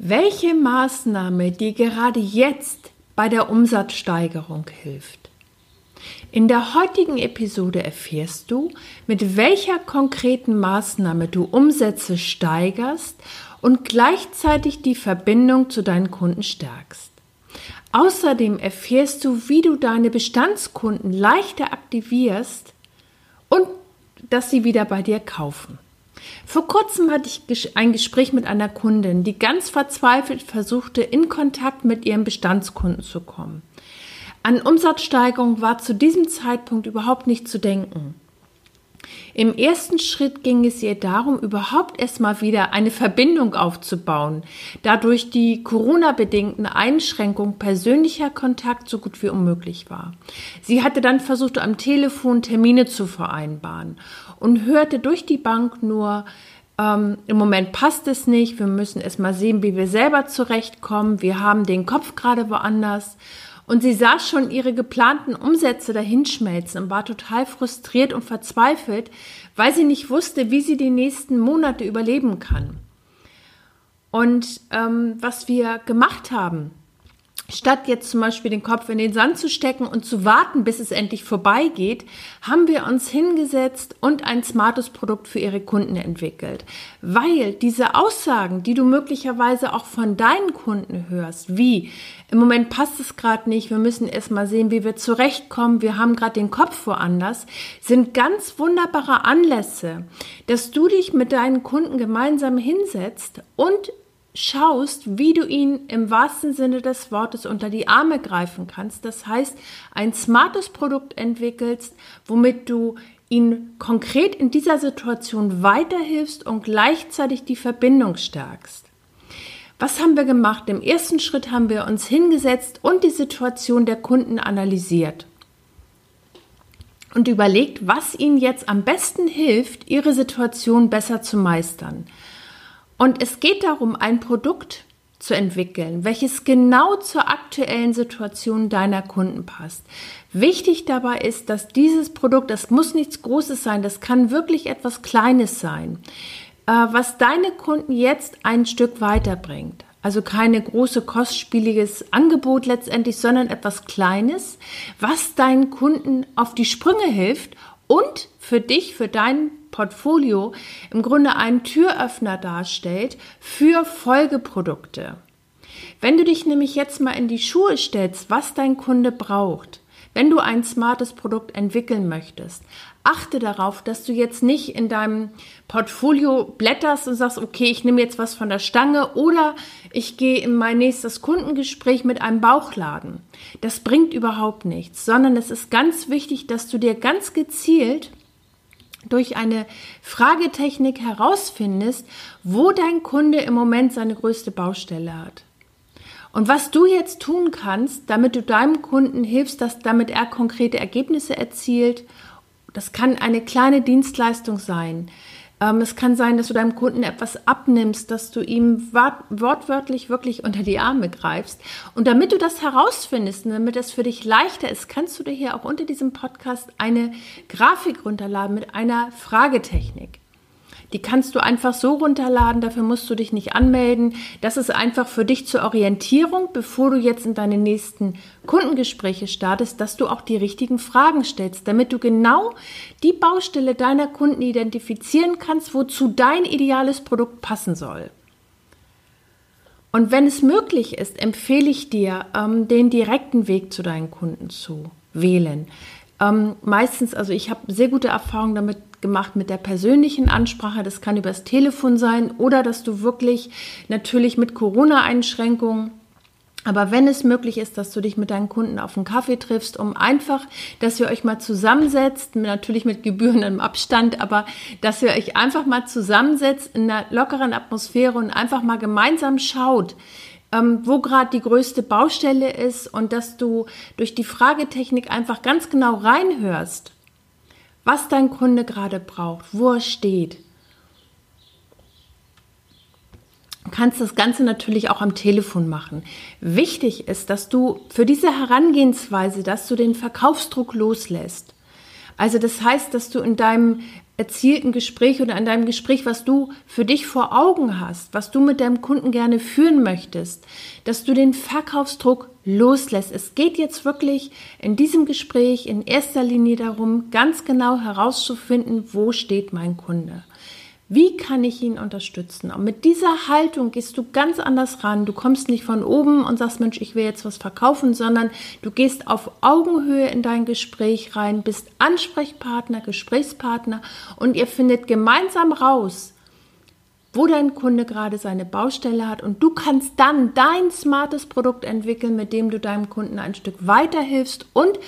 Welche Maßnahme dir gerade jetzt bei der Umsatzsteigerung hilft? In der heutigen Episode erfährst du, mit welcher konkreten Maßnahme du Umsätze steigerst und gleichzeitig die Verbindung zu deinen Kunden stärkst. Außerdem erfährst du, wie du deine Bestandskunden leichter aktivierst und dass sie wieder bei dir kaufen. Vor kurzem hatte ich ein Gespräch mit einer Kundin, die ganz verzweifelt versuchte, in Kontakt mit ihrem Bestandskunden zu kommen. An Umsatzsteigerung war zu diesem Zeitpunkt überhaupt nicht zu denken. Im ersten Schritt ging es ihr darum, überhaupt erstmal wieder eine Verbindung aufzubauen, da durch die Corona-bedingten Einschränkungen persönlicher Kontakt so gut wie unmöglich war. Sie hatte dann versucht, am Telefon Termine zu vereinbaren und hörte durch die Bank nur, ähm, im Moment passt es nicht, wir müssen erstmal sehen, wie wir selber zurechtkommen, wir haben den Kopf gerade woanders. Und sie sah schon ihre geplanten Umsätze dahinschmelzen und war total frustriert und verzweifelt, weil sie nicht wusste, wie sie die nächsten Monate überleben kann. Und ähm, was wir gemacht haben, Statt jetzt zum Beispiel den Kopf in den Sand zu stecken und zu warten, bis es endlich vorbeigeht, haben wir uns hingesetzt und ein smartes Produkt für ihre Kunden entwickelt. Weil diese Aussagen, die du möglicherweise auch von deinen Kunden hörst, wie im Moment passt es gerade nicht, wir müssen erst mal sehen, wie wir zurechtkommen, wir haben gerade den Kopf woanders, sind ganz wunderbare Anlässe, dass du dich mit deinen Kunden gemeinsam hinsetzt und schaust, wie du ihn im wahrsten Sinne des Wortes unter die Arme greifen kannst. Das heißt, ein smartes Produkt entwickelst, womit du ihn konkret in dieser Situation weiterhilfst und gleichzeitig die Verbindung stärkst. Was haben wir gemacht? Im ersten Schritt haben wir uns hingesetzt und die Situation der Kunden analysiert und überlegt, was ihnen jetzt am besten hilft, ihre Situation besser zu meistern. Und es geht darum, ein Produkt zu entwickeln, welches genau zur aktuellen Situation deiner Kunden passt. Wichtig dabei ist, dass dieses Produkt, das muss nichts Großes sein, das kann wirklich etwas Kleines sein, äh, was deine Kunden jetzt ein Stück weiterbringt. Also keine große, kostspieliges Angebot letztendlich, sondern etwas Kleines, was deinen Kunden auf die Sprünge hilft und für dich, für dein Portfolio im Grunde einen Türöffner darstellt für Folgeprodukte. Wenn du dich nämlich jetzt mal in die Schuhe stellst, was dein Kunde braucht, wenn du ein smartes Produkt entwickeln möchtest, achte darauf, dass du jetzt nicht in deinem Portfolio blätterst und sagst, okay, ich nehme jetzt was von der Stange oder ich gehe in mein nächstes Kundengespräch mit einem Bauchladen. Das bringt überhaupt nichts, sondern es ist ganz wichtig, dass du dir ganz gezielt durch eine Fragetechnik herausfindest, wo dein Kunde im Moment seine größte Baustelle hat. Und was du jetzt tun kannst, damit du deinem Kunden hilfst, dass damit er konkrete Ergebnisse erzielt, das kann eine kleine Dienstleistung sein. Ähm, es kann sein, dass du deinem Kunden etwas abnimmst, dass du ihm wortwörtlich wirklich unter die Arme greifst. Und damit du das herausfindest und damit es für dich leichter ist, kannst du dir hier auch unter diesem Podcast eine Grafik runterladen mit einer Fragetechnik. Die kannst du einfach so runterladen, dafür musst du dich nicht anmelden. Das ist einfach für dich zur Orientierung, bevor du jetzt in deine nächsten Kundengespräche startest, dass du auch die richtigen Fragen stellst, damit du genau die Baustelle deiner Kunden identifizieren kannst, wozu dein ideales Produkt passen soll. Und wenn es möglich ist, empfehle ich dir, ähm, den direkten Weg zu deinen Kunden zu wählen. Ähm, meistens, also ich habe sehr gute Erfahrungen damit gemacht mit der persönlichen Ansprache. Das kann übers Telefon sein oder dass du wirklich natürlich mit Corona-Einschränkungen Aber wenn es möglich ist, dass du dich mit deinen Kunden auf einen Kaffee triffst, um einfach, dass ihr euch mal zusammensetzt, natürlich mit gebührendem Abstand, aber dass ihr euch einfach mal zusammensetzt in einer lockeren Atmosphäre und einfach mal gemeinsam schaut, ähm, wo gerade die größte Baustelle ist und dass du durch die Fragetechnik einfach ganz genau reinhörst, was dein Kunde gerade braucht, wo er steht Du kannst das Ganze natürlich auch am Telefon machen. Wichtig ist, dass du für diese Herangehensweise, dass du den Verkaufsdruck loslässt. Also das heißt, dass du in deinem erzielten Gespräch oder in deinem Gespräch, was du für dich vor Augen hast, was du mit deinem Kunden gerne führen möchtest, dass du den Verkaufsdruck loslässt. Es geht jetzt wirklich in diesem Gespräch in erster Linie darum, ganz genau herauszufinden, wo steht mein Kunde. Wie kann ich ihn unterstützen? Und mit dieser Haltung gehst du ganz anders ran. Du kommst nicht von oben und sagst, Mensch, ich will jetzt was verkaufen, sondern du gehst auf Augenhöhe in dein Gespräch rein, bist Ansprechpartner, Gesprächspartner und ihr findet gemeinsam raus, wo dein Kunde gerade seine Baustelle hat und du kannst dann dein smartes Produkt entwickeln, mit dem du deinem Kunden ein Stück weiterhilfst und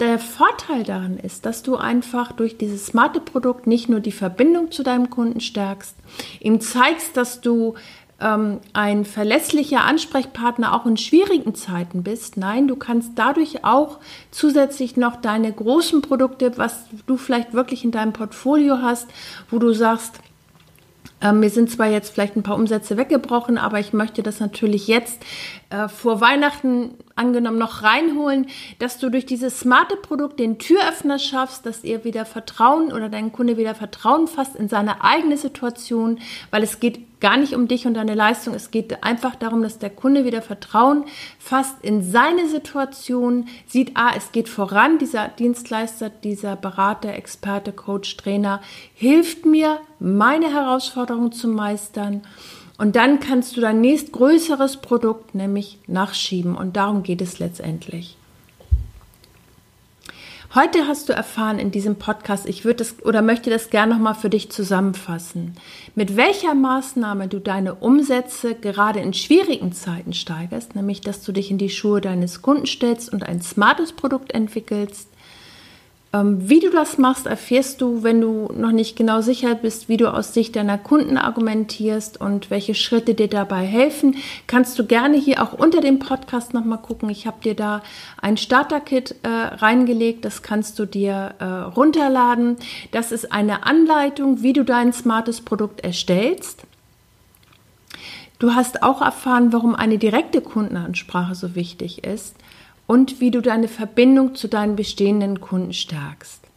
der Vorteil daran ist, dass du einfach durch dieses smarte Produkt nicht nur die Verbindung zu deinem Kunden stärkst, ihm zeigst, dass du ähm, ein verlässlicher Ansprechpartner auch in schwierigen Zeiten bist. Nein, du kannst dadurch auch zusätzlich noch deine großen Produkte, was du vielleicht wirklich in deinem Portfolio hast, wo du sagst, ähm, mir sind zwar jetzt vielleicht ein paar Umsätze weggebrochen, aber ich möchte das natürlich jetzt äh, vor Weihnachten angenommen noch reinholen, dass du durch dieses smarte Produkt den Türöffner schaffst, dass ihr wieder Vertrauen oder dein Kunde wieder Vertrauen fasst in seine eigene Situation, weil es geht gar nicht um dich und deine Leistung. Es geht einfach darum, dass der Kunde wieder Vertrauen fasst in seine Situation, sieht, ah, es geht voran, dieser Dienstleister, dieser Berater, Experte, Coach, Trainer hilft mir, meine Herausforderungen zu meistern. Und dann kannst du dein nächstgrößeres Produkt nämlich nachschieben. Und darum geht es letztendlich. Heute hast du erfahren in diesem Podcast, ich würde das oder möchte das gerne nochmal für dich zusammenfassen, mit welcher Maßnahme du deine Umsätze gerade in schwierigen Zeiten steigerst, nämlich dass du dich in die Schuhe deines Kunden stellst und ein smartes Produkt entwickelst, wie du das machst, erfährst du, wenn du noch nicht genau sicher bist, wie du aus Sicht deiner Kunden argumentierst und welche Schritte dir dabei helfen. Kannst du gerne hier auch unter dem Podcast nochmal gucken. Ich habe dir da ein Starter-Kit äh, reingelegt. Das kannst du dir äh, runterladen. Das ist eine Anleitung, wie du dein smartes Produkt erstellst. Du hast auch erfahren, warum eine direkte Kundenansprache so wichtig ist und wie du deine Verbindung zu deinen bestehenden Kunden stärkst.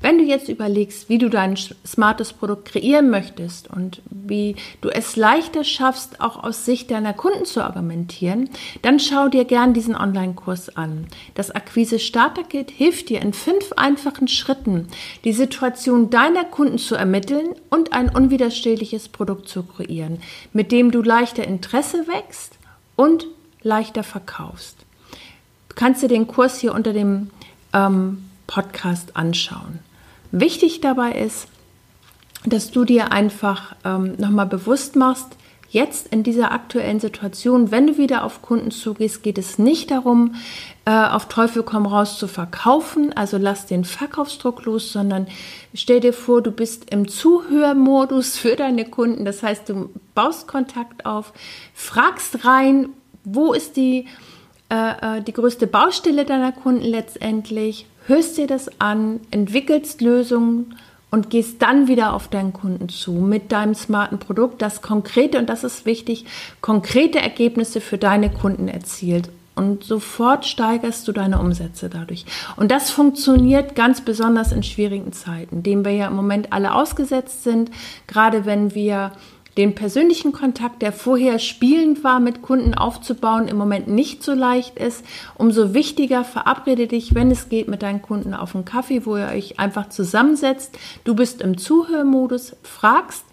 Wenn du jetzt überlegst, wie du dein smartes Produkt kreieren möchtest und wie du es leichter schaffst, auch aus Sicht deiner Kunden zu argumentieren, dann schau dir gern diesen Online-Kurs an. Das Akquise Starter Kit hilft dir in fünf einfachen Schritten, die Situation deiner Kunden zu ermitteln und ein unwiderstehliches Produkt zu kreieren, mit dem du leichter Interesse wächst und leichter verkaufst kannst du den Kurs hier unter dem ähm, Podcast anschauen. Wichtig dabei ist, dass du dir einfach ähm, nochmal bewusst machst, jetzt in dieser aktuellen Situation, wenn du wieder auf Kunden zugehst, geht es nicht darum, äh, auf Teufel komm raus zu verkaufen, also lass den Verkaufsdruck los, sondern stell dir vor, du bist im Zuhörmodus für deine Kunden. Das heißt, du baust Kontakt auf, fragst rein, wo ist die äh, äh, die größte Baustelle deiner Kunden letztendlich, hörst dir das an, entwickelst Lösungen und gehst dann wieder auf deinen Kunden zu mit deinem smarten Produkt, das konkrete, und das ist wichtig, konkrete Ergebnisse für deine Kunden erzielt. Und sofort steigerst du deine Umsätze dadurch. Und das funktioniert ganz besonders in schwierigen Zeiten, denen wir ja im Moment alle ausgesetzt sind, gerade wenn wir den persönlichen Kontakt, der vorher spielend war, mit Kunden aufzubauen, im Moment nicht so leicht ist. Umso wichtiger, verabrede dich, wenn es geht, mit deinen Kunden auf einen Kaffee, wo ihr euch einfach zusammensetzt. Du bist im Zuhörmodus, fragst,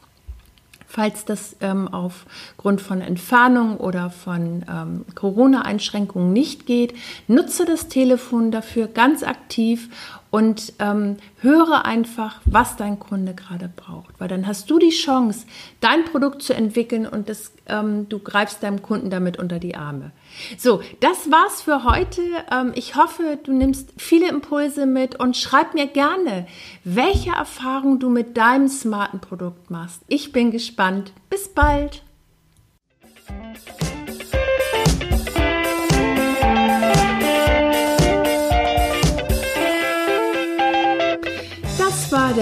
falls das ähm, aufgrund von Entfernung oder von ähm, Corona-Einschränkungen nicht geht. Nutze das Telefon dafür ganz aktiv und ähm, höre einfach, was dein Kunde gerade braucht, weil dann hast du die Chance, dein Produkt zu entwickeln und das, ähm, du greifst deinem Kunden damit unter die Arme. So, das war's für heute. Ähm, ich hoffe, du nimmst viele Impulse mit und schreib mir gerne, welche Erfahrungen du mit deinem smarten Produkt machst. Ich bin gespannt. Bis bald.